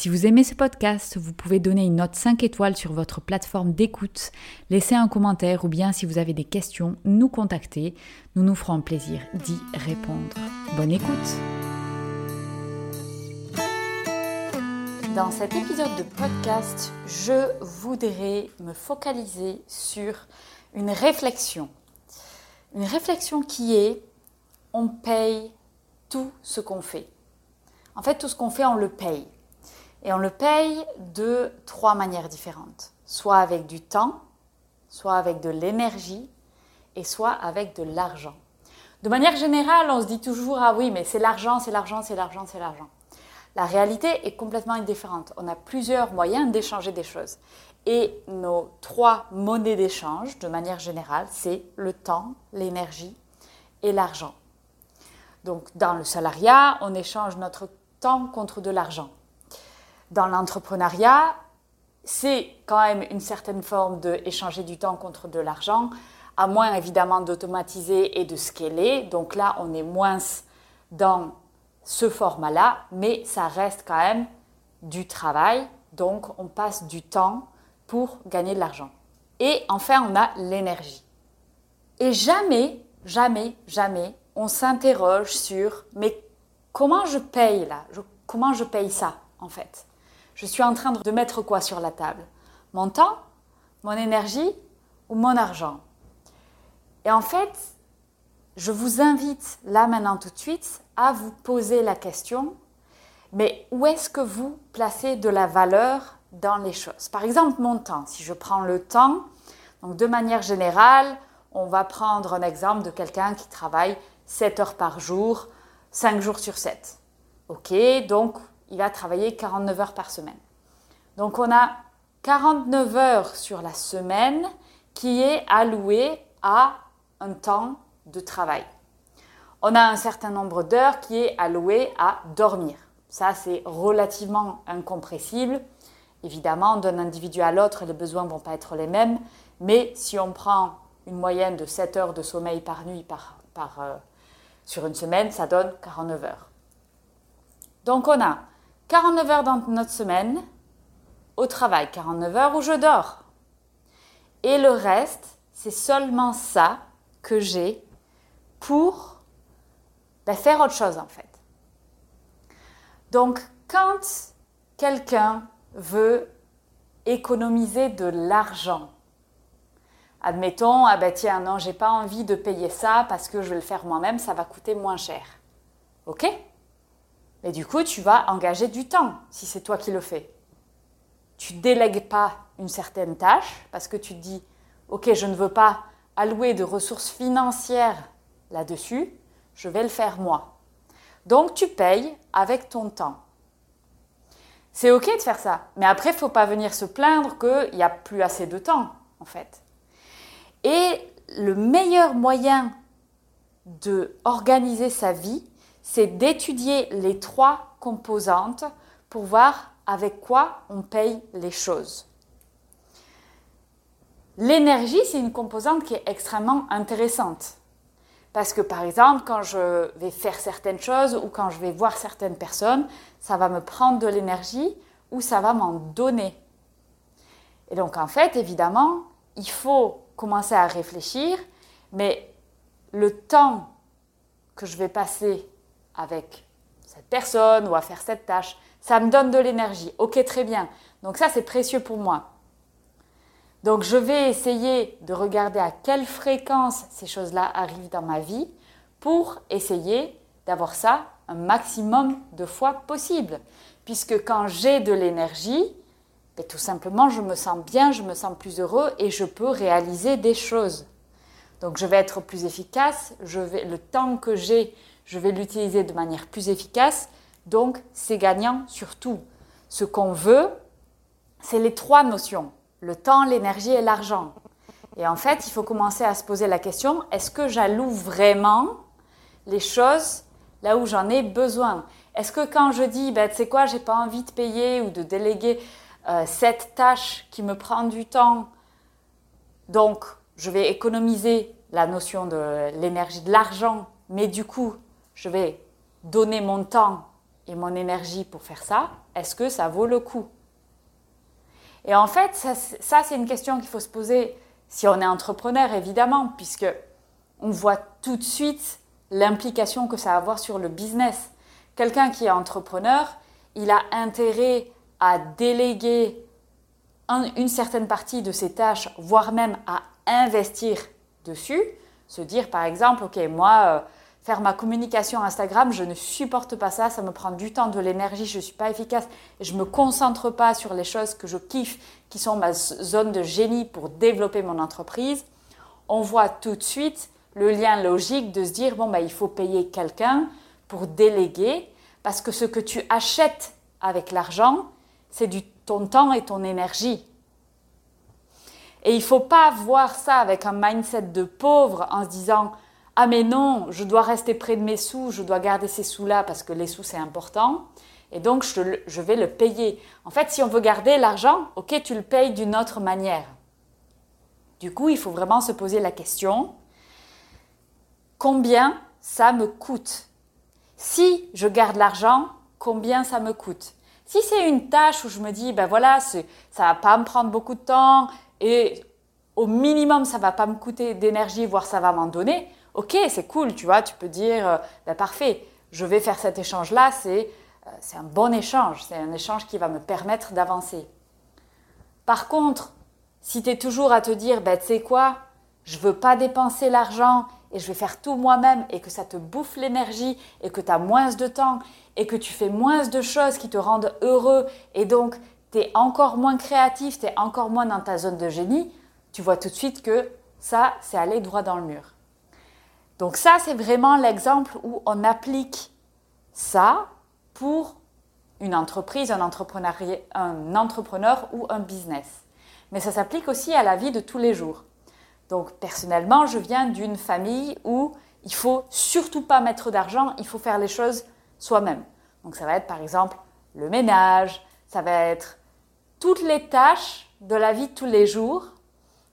Si vous aimez ce podcast, vous pouvez donner une note 5 étoiles sur votre plateforme d'écoute, laisser un commentaire ou bien si vous avez des questions, nous contacter. Nous nous ferons plaisir d'y répondre. Bonne écoute Dans cet épisode de podcast, je voudrais me focaliser sur une réflexion. Une réflexion qui est on paye tout ce qu'on fait. En fait, tout ce qu'on fait, on le paye. Et on le paye de trois manières différentes. Soit avec du temps, soit avec de l'énergie et soit avec de l'argent. De manière générale, on se dit toujours Ah oui, mais c'est l'argent, c'est l'argent, c'est l'argent, c'est l'argent. La réalité est complètement différente. On a plusieurs moyens d'échanger des choses. Et nos trois monnaies d'échange, de manière générale, c'est le temps, l'énergie et l'argent. Donc dans le salariat, on échange notre temps contre de l'argent dans l'entrepreneuriat, c'est quand même une certaine forme d'échanger du temps contre de l'argent, à moins évidemment d'automatiser et de scaler. Donc là, on est moins dans ce format-là, mais ça reste quand même du travail. Donc on passe du temps pour gagner de l'argent. Et enfin, on a l'énergie. Et jamais, jamais, jamais, on s'interroge sur mais comment je paye là? Comment je paye ça en fait? Je suis en train de mettre quoi sur la table? Mon temps, mon énergie? Ou mon argent? Et en fait, je vous invite là maintenant tout de suite à vous poser la question, mais où est-ce que vous placez de la valeur dans les choses? Par exemple, mon temps. Si je prends le temps, donc de manière générale, on va prendre un exemple de quelqu'un qui travaille 7 heures par jour, 5 jours sur 7. Ok, donc il va travailler 49 heures par semaine. Donc on a 49 heures sur la semaine qui est alloué à un temps de travail. On a un certain nombre d'heures qui est alloué à dormir. Ça, c'est relativement incompressible. Évidemment, d'un individu à l'autre, les besoins ne vont pas être les mêmes. Mais si on prend une moyenne de 7 heures de sommeil par nuit par, euh, sur une semaine, ça donne 49 heures. Donc on a 49 heures dans notre semaine au travail, 49 heures où je dors. Et le reste, c'est seulement ça que j'ai pour ben, faire autre chose en fait. Donc quand quelqu'un veut économiser de l'argent, admettons, ah ben tiens, non, j'ai pas envie de payer ça parce que je vais le faire moi-même, ça va coûter moins cher. Ok? Mais du coup, tu vas engager du temps si c'est toi qui le fais. Tu délègues pas une certaine tâche parce que tu te dis, ok, je ne veux pas allouer de ressources financières là-dessus, je vais le faire moi. Donc tu payes avec ton temps. C'est ok de faire ça, mais après, il ne faut pas venir se plaindre qu'il n'y a plus assez de temps, en fait. Et le meilleur moyen de organiser sa vie, c'est d'étudier les trois composantes pour voir avec quoi on paye les choses. L'énergie, c'est une composante qui est extrêmement intéressante. Parce que par exemple, quand je vais faire certaines choses ou quand je vais voir certaines personnes, ça va me prendre de l'énergie ou ça va m'en donner. Et donc en fait, évidemment, il faut commencer à réfléchir, mais le temps que je vais passer avec cette personne ou à faire cette tâche. Ça me donne de l'énergie. Ok, très bien. Donc ça, c'est précieux pour moi. Donc je vais essayer de regarder à quelle fréquence ces choses-là arrivent dans ma vie pour essayer d'avoir ça un maximum de fois possible. Puisque quand j'ai de l'énergie, ben, tout simplement, je me sens bien, je me sens plus heureux et je peux réaliser des choses. Donc je vais être plus efficace, je vais, le temps que j'ai je vais l'utiliser de manière plus efficace. Donc, c'est gagnant sur tout. Ce qu'on veut, c'est les trois notions, le temps, l'énergie et l'argent. Et en fait, il faut commencer à se poser la question, est-ce que j'alloue vraiment les choses là où j'en ai besoin? Est-ce que quand je dis, ben, tu sais quoi, j'ai pas envie de payer ou de déléguer euh, cette tâche qui me prend du temps, donc je vais économiser la notion de l'énergie, de l'argent, mais du coup, je vais donner mon temps et mon énergie pour faire ça, est-ce que ça vaut le coup? Et en fait, ça, c'est une question qu'il faut se poser si on est entrepreneur, évidemment, puisque on voit tout de suite l'implication que ça va avoir sur le business. Quelqu'un qui est entrepreneur, il a intérêt à déléguer une certaine partie de ses tâches, voire même à investir dessus. Se dire par exemple, ok, moi, euh, faire ma communication Instagram, je ne supporte pas ça, ça me prend du temps, de l'énergie, je ne suis pas efficace je ne me concentre pas sur les choses que je kiffe, qui sont ma zone de génie pour développer mon entreprise. On voit tout de suite le lien logique de se dire, bon, bah, il faut payer quelqu'un pour déléguer, parce que ce que tu achètes avec l'argent, c'est du ton temps et ton énergie. Et il ne faut pas voir ça avec un mindset de pauvre en se disant ah mais non, je dois rester près de mes sous, je dois garder ces sous-là parce que les sous c'est important. Et donc je, vais le payer. En fait, si on veut garder l'argent, ok, tu le payes d'une autre manière. Du coup, il faut vraiment se poser la question, combien ça me coûte? Si je garde l'argent, combien ça me coûte? Si c'est une tâche où je me dis, ben voilà, ça va pas me prendre beaucoup de temps et au minimum, ça va pas me coûter d'énergie, voire ça va m'en donner, ok, c'est cool, tu vois, tu peux dire, euh, bah, parfait, je vais faire cet échange-là, euh, c'est un bon échange, c'est un échange qui va me permettre d'avancer. Par contre, si tu es toujours à te dire, bah, tu sais quoi, je veux pas dépenser l'argent et je vais faire tout moi-même et que ça te bouffe l'énergie et que tu as moins de temps et que tu fais moins de choses qui te rendent heureux et donc tu es encore moins créatif, tu es encore moins dans ta zone de génie, tu vois tout de suite que ça, c'est aller droit dans le mur. Donc ça, c'est vraiment l'exemple où on applique ça pour une entreprise, un, un entrepreneur ou un business. Mais ça s'applique aussi à la vie de tous les jours. Donc personnellement, je viens d'une famille où il faut surtout pas mettre d'argent, il faut faire les choses soi-même. Donc ça va être par exemple le ménage, ça va être toutes les tâches de la vie de tous les jours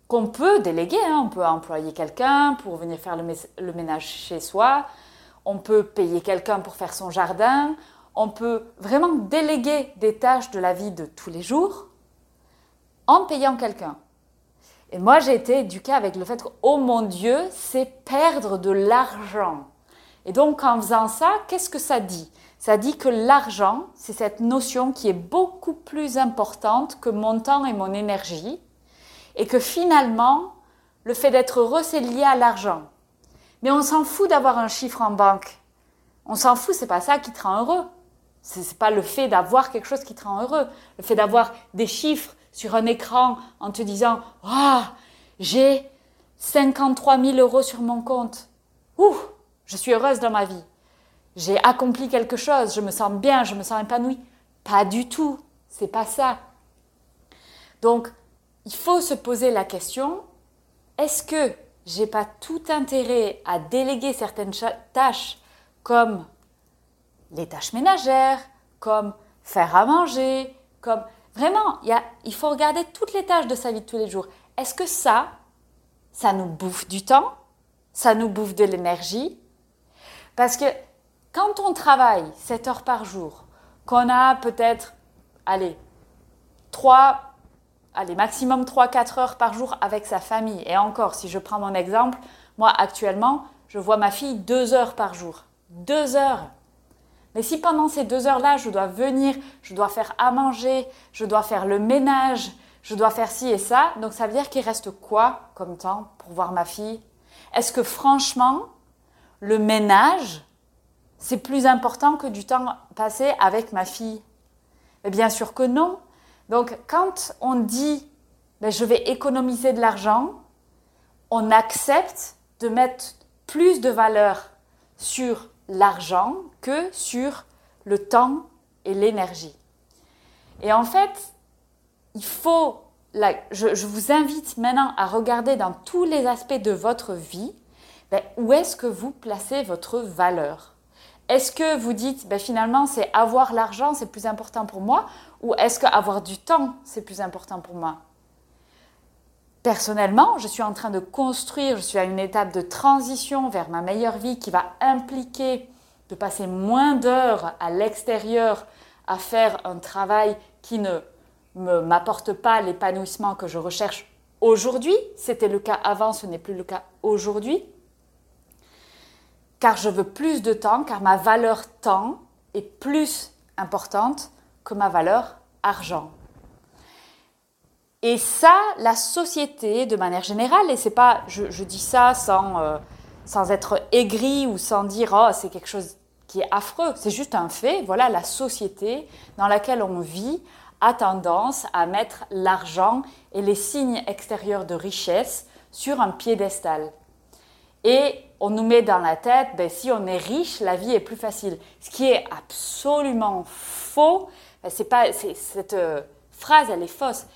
qu'on peut déléguer. Hein. On peut employer quelqu'un pour venir faire le, ménage chez soi. On peut payer quelqu'un pour faire son jardin. On peut vraiment déléguer des tâches de la vie de tous les jours en payant quelqu'un. Et moi, j'ai été éduquée avec le fait que, oh mon Dieu, c'est perdre de l'argent. Et donc, en faisant ça, qu'est-ce que ça dit? Ça dit que l'argent, c'est cette notion qui est beaucoup plus importante que mon temps et mon énergie et que finalement, le fait d'être heureux, c'est lié à l'argent. Mais on s'en fout d'avoir un chiffre en banque. On s'en fout, c'est pas ça qui te rend heureux. Ce n'est pas le fait d'avoir quelque chose qui te rend heureux. Le fait d'avoir des chiffres sur un écran en te disant Ah, j'ai 53 000 euros sur mon compte. Ouh, je suis heureuse dans ma vie. J'ai accompli quelque chose, je me sens bien, je me sens épanouie. Pas du tout, c'est pas ça. Donc, il faut se poser la question est-ce que j'ai pas tout intérêt à déléguer certaines tâches comme les tâches ménagères, comme faire à manger, comme vraiment, il, il faut regarder toutes les tâches de sa vie de tous les jours. Est-ce que ça, ça nous bouffe du temps, ça nous bouffe de l'énergie? Parce que quand on travaille 7 heures par jour, qu'on a peut-être, allez, 3 allez, maximum 3-4 heures par jour avec sa famille. Et encore, si je prends mon exemple, moi actuellement, je vois ma fille 2 heures par jour. 2 heures. Mais si pendant ces 2 heures-là, je dois venir, je dois faire à manger, je dois faire le ménage, je dois faire ci et ça, donc ça veut dire qu'il reste quoi comme temps pour voir ma fille? Est-ce que franchement, le ménage, c'est plus important que du temps passé avec ma fille? Mais bien sûr que non. Donc quand on dit ben, je vais économiser de l'argent, on accepte de mettre plus de valeur sur l'argent que sur le temps et l'énergie. Et en fait, il faut je, vous invite maintenant à regarder dans tous les aspects de votre vie ben, où est-ce que vous placez votre valeur. Est-ce que vous dites ben, finalement c'est avoir l'argent c'est plus important pour moi ou est-ce que avoir du temps c'est plus important pour moi? Personnellement, je suis en train de construire, je suis à une étape de transition vers ma meilleure vie qui va impliquer de passer moins d'heures à l'extérieur à faire un travail qui ne m'apporte pas l'épanouissement que je recherche aujourd'hui. C'était le cas avant, ce n'est plus le cas aujourd'hui. Car je veux plus de temps, car ma valeur temps est plus importante que ma valeur argent. Et ça, la société, de manière générale, et c'est pas, je, dis ça sans, euh, sans être aigri ou sans dire oh c'est quelque chose qui est affreux, c'est juste un fait. Voilà, la société dans laquelle on vit a tendance à mettre l'argent et les signes extérieurs de richesse sur un piédestal. Et on nous met dans la tête, ben, si on est riche, la vie est plus facile. Ce qui est absolument faux. Ben, c'est pas, cette euh, phrase, elle est fausse.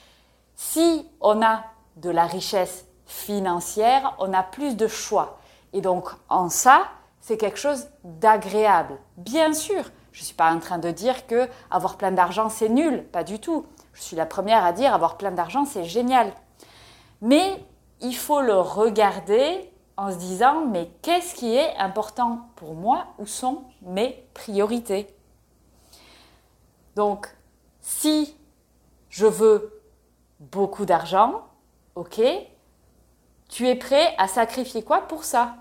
Si on a de la richesse financière, on a plus de choix. Et donc, en ça, c'est quelque chose d'agréable. Bien sûr, je ne suis pas en train de dire que avoir plein d'argent, c'est nul, pas du tout. Je suis la première à dire avoir plein d'argent, c'est génial. Mais il faut le regarder en se disant, mais qu'est-ce qui est important pour moi? Où sont mes priorités? Donc, si je veux beaucoup d'argent, ok, tu es prêt à sacrifier quoi pour ça?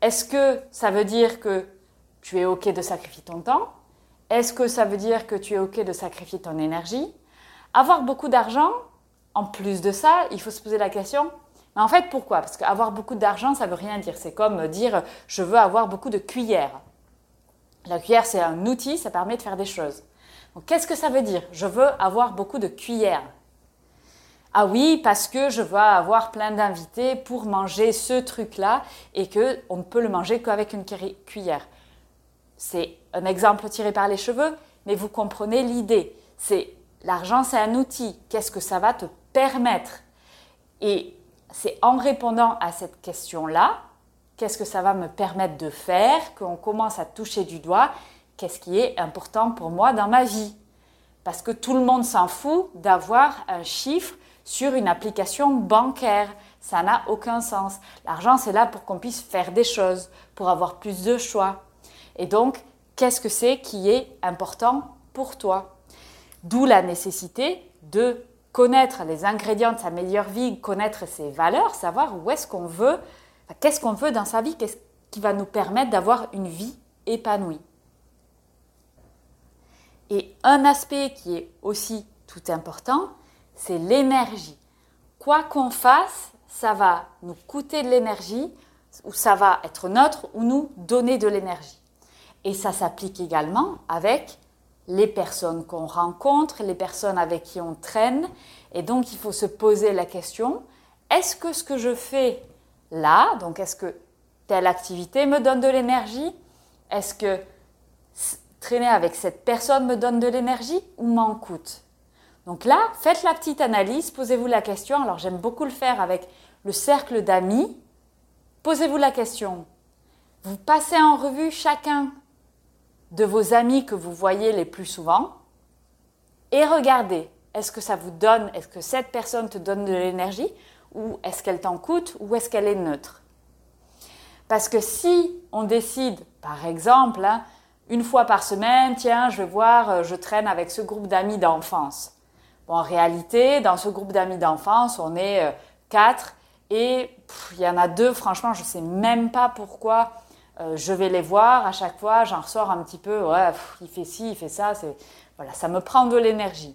Est-ce que ça veut dire que tu es ok de sacrifier ton temps? Est-ce que ça veut dire que tu es ok de sacrifier ton énergie? Avoir beaucoup d'argent, en plus de ça, il faut se poser la question, mais en fait pourquoi? Parce qu'avoir beaucoup d'argent, ça veut rien dire. C'est comme dire je veux avoir beaucoup de cuillères. La cuillère, c'est un outil, ça permet de faire des choses. Qu'est-ce que ça veut dire? Je veux avoir beaucoup de cuillères. Ah oui, parce que je veux avoir plein d'invités pour manger ce truc-là et que on ne peut le manger qu'avec une cuillère. C'est un exemple tiré par les cheveux, mais vous comprenez l'idée. C'est l'argent, c'est un outil. Qu'est-ce que ça va te permettre? Et c'est en répondant à cette question-là, qu'est-ce que ça va me permettre de faire, qu'on commence à toucher du doigt, qu'est-ce qui est important pour moi dans ma vie. Parce que tout le monde s'en fout d'avoir un chiffre sur une application bancaire. Ça n'a aucun sens. L'argent, c'est là pour qu'on puisse faire des choses, pour avoir plus de choix. Et donc, qu'est-ce que c'est qui est important pour toi? D'où la nécessité de connaître les ingrédients de sa meilleure vie, connaître ses valeurs, savoir où est-ce qu'on veut, qu'est-ce qu'on veut dans sa vie, qu'est-ce qui va nous permettre d'avoir une vie épanouie? Et un aspect qui est aussi tout important, c'est l'énergie. Quoi qu'on fasse, ça va nous coûter de l'énergie, ou ça va être neutre, ou nous donner de l'énergie. Et ça s'applique également avec les personnes qu'on rencontre, les personnes avec qui on traîne. Et donc, il faut se poser la question, est-ce que ce que je fais là, donc est-ce que telle activité me donne de l'énergie? Est-ce que traîner avec cette personne me donne de l'énergie ou m'en coûte? Donc là, faites la petite analyse, posez-vous la question. Alors j'aime beaucoup le faire avec le cercle d'amis. Posez-vous la question. Vous passez en revue chacun de vos amis que vous voyez les plus souvent et regardez, est-ce que ça vous donne, est-ce que cette personne te donne de l'énergie? Ou est-ce qu'elle t'en coûte ou est-ce qu'elle est neutre? Parce que si on décide, par exemple, hein, une fois par semaine, tiens, je vais voir, euh, je traîne avec ce groupe d'amis d'enfance en réalité, dans ce groupe d'amis d'enfance, on est euh, quatre et il y en a deux, franchement, je ne sais même pas pourquoi euh, je vais les voir. À chaque fois, j'en ressors un petit peu, ouais, il fait ci, il fait ça, voilà, ça me prend de l'énergie.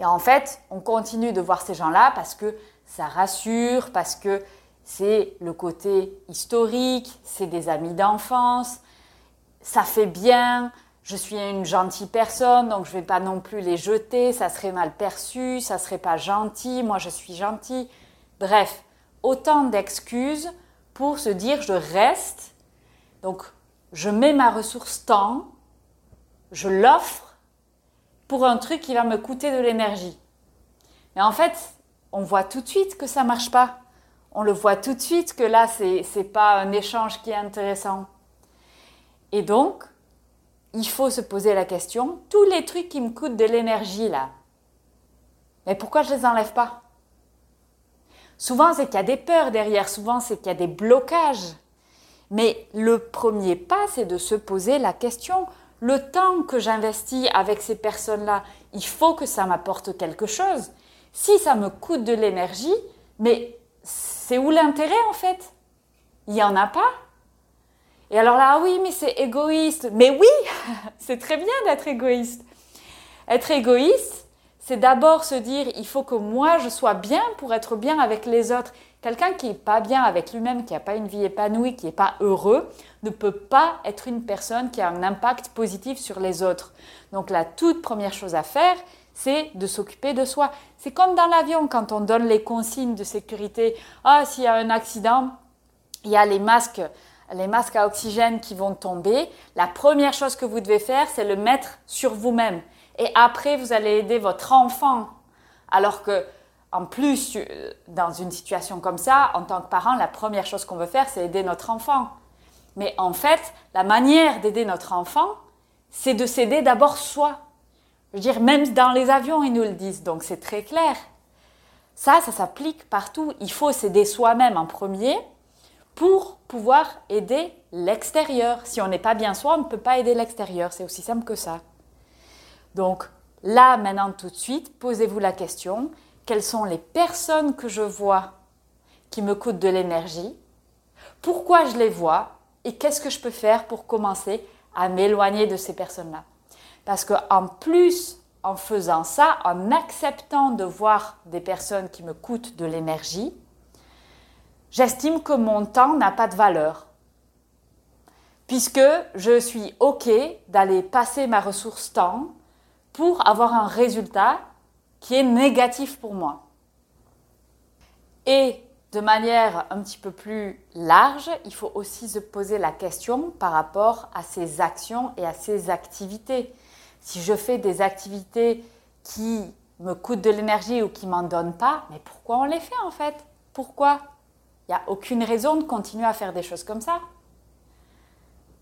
Et en fait, on continue de voir ces gens-là parce que ça rassure, parce que c'est le côté historique, c'est des amis d'enfance, ça fait bien, je suis une gentille personne, donc je ne vais pas non plus les jeter, ça serait mal perçu, ça serait pas gentil, moi je suis gentil. Bref, autant d'excuses pour se dire je reste. Donc je mets ma ressource temps, je l'offre pour un truc qui va me coûter de l'énergie. Mais en fait, on voit tout de suite que ça marche pas. On le voit tout de suite que là, c'est n'est pas un échange qui est intéressant. Et donc, il faut se poser la question, tous les trucs qui me coûtent de l'énergie là, mais pourquoi je les enlève pas? Souvent, c'est qu'il y a des peurs derrière, souvent, c'est qu'il y a des blocages. Mais le premier pas, c'est de se poser la question, le temps que j'investis avec ces personnes-là, il faut que ça m'apporte quelque chose. Si ça me coûte de l'énergie, mais c'est où l'intérêt en fait? Il n'y en a pas. Et alors là, oui, mais c'est égoïste. Mais oui, c'est très bien d'être égoïste. Être égoïste, c'est d'abord se dire, il faut que moi je sois bien pour être bien avec les autres. Quelqu'un qui n'est pas bien avec lui-même, qui n'a pas une vie épanouie, qui n'est pas heureux, ne peut pas être une personne qui a un impact positif sur les autres. Donc la toute première chose à faire, c'est de s'occuper de soi. C'est comme dans l'avion quand on donne les consignes de sécurité. Ah, s'il y a un accident, il y a les masques, les masques à oxygène qui vont tomber. La première chose que vous devez faire, c'est le mettre sur vous-même. Et après, vous allez aider votre enfant. Alors que, en plus, dans une situation comme ça, en tant que parent, la première chose qu'on veut faire, c'est aider notre enfant. Mais en fait, la manière d'aider notre enfant, c'est de s'aider d'abord soi. Je veux dire, même dans les avions, ils nous le disent, donc c'est très clair. Ça, ça s'applique partout. Il faut s'aider soi-même en premier pour pouvoir aider l'extérieur. Si on n'est pas bien soi, on ne peut pas aider l'extérieur. C'est aussi simple que ça. Donc là, maintenant, tout de suite, posez-vous la question, quelles sont les personnes que je vois qui me coûtent de l'énergie Pourquoi je les vois Et qu'est-ce que je peux faire pour commencer à m'éloigner de ces personnes-là Parce qu'en plus, en faisant ça, en acceptant de voir des personnes qui me coûtent de l'énergie, j'estime que mon temps n'a pas de valeur. Puisque je suis OK d'aller passer ma ressource temps pour avoir un résultat qui est négatif pour moi. Et de manière un petit peu plus large, il faut aussi se poser la question par rapport à ses actions et à ses activités. Si je fais des activités qui me coûtent de l'énergie ou qui m'en donnent pas, mais pourquoi on les fait en fait? Pourquoi? Il n'y a aucune raison de continuer à faire des choses comme ça.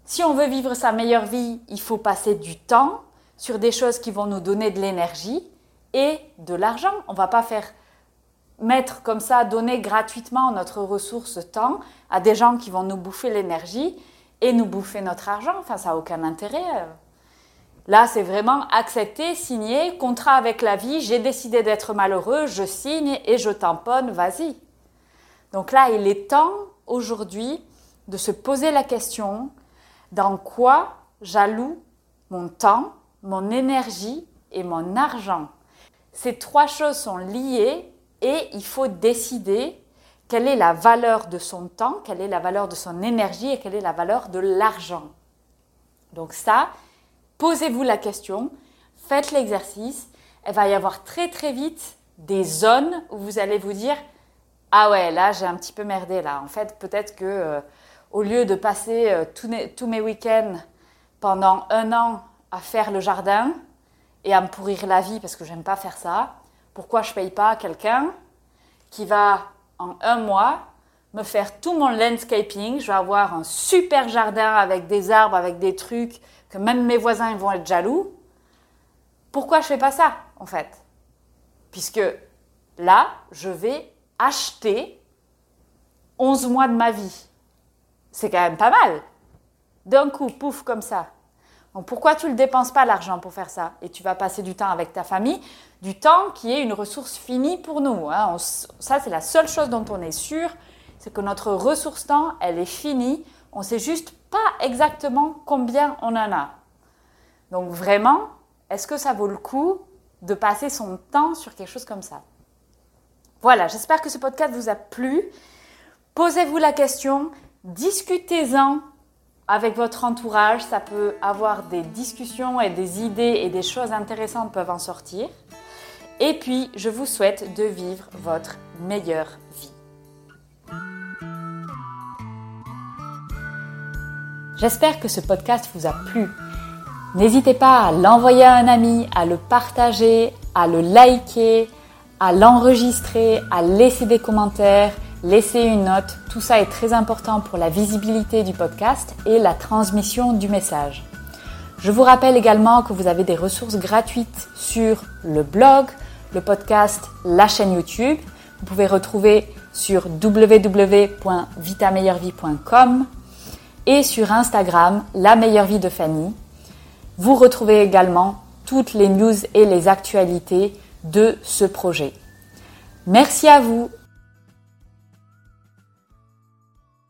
Si on veut vivre sa meilleure vie, il faut passer du temps sur des choses qui vont nous donner de l'énergie et de l'argent. On va pas faire mettre comme ça, donner gratuitement notre ressource temps à des gens qui vont nous bouffer l'énergie et nous bouffer notre argent. Enfin, ça n'a aucun intérêt. Là, c'est vraiment accepter, signer, contrat avec la vie, j'ai décidé d'être malheureux, je signe et je tamponne, vas-y. Donc là, il est temps aujourd'hui de se poser la question dans quoi j'alloue mon temps mon énergie et mon argent? Ces trois choses sont liées et il faut décider quelle est la valeur de son temps, quelle est la valeur de son énergie et quelle est la valeur de l'argent. Donc ça, posez-vous la question, faites l'exercice. Il va y avoir très très vite des zones où vous allez vous dire ah ouais là j'ai un petit peu merdé là. En fait peut-être que euh, au lieu de passer euh, tous mes week-ends pendant un an à faire le jardin et à me pourrir la vie parce que j'aime pas faire ça, pourquoi je paye pas quelqu'un qui va en un mois me faire tout mon landscaping, je vais avoir un super jardin avec des arbres, avec des trucs que même mes voisins vont être jaloux. Pourquoi je fais pas ça en fait? Puisque là, je vais acheter 11 mois de ma vie. C'est quand même pas mal. D'un coup, pouf, comme ça. Donc pourquoi tu ne dépenses pas l'argent pour faire ça? Et tu vas passer du temps avec ta famille, du temps qui est une ressource finie pour nous. Hein. ça, c'est la seule chose dont on est sûr, c'est que notre ressource temps, elle est finie. On ne sait juste pas exactement combien on en a. Donc vraiment, est-ce que ça vaut le coup de passer son temps sur quelque chose comme ça? Voilà, j'espère que ce podcast vous a plu. Posez-vous la question, discutez-en avec votre entourage, ça peut avoir des discussions et des idées et des choses intéressantes peuvent en sortir. Et puis, je vous souhaite de vivre votre meilleure vie. J'espère que ce podcast vous a plu. N'hésitez pas à l'envoyer à un ami, à le partager, à le liker, à l'enregistrer, à laisser des commentaires, laisser une note. Tout ça est très important pour la visibilité du podcast et la transmission du message. Je vous rappelle également que vous avez des ressources gratuites sur le blog, le podcast, la chaîne YouTube. Vous pouvez retrouver sur www.vitameilleurvie.com et sur Instagram, la meilleure vie de Fanny. Vous retrouvez également toutes les news et les actualités de ce projet. Merci à vous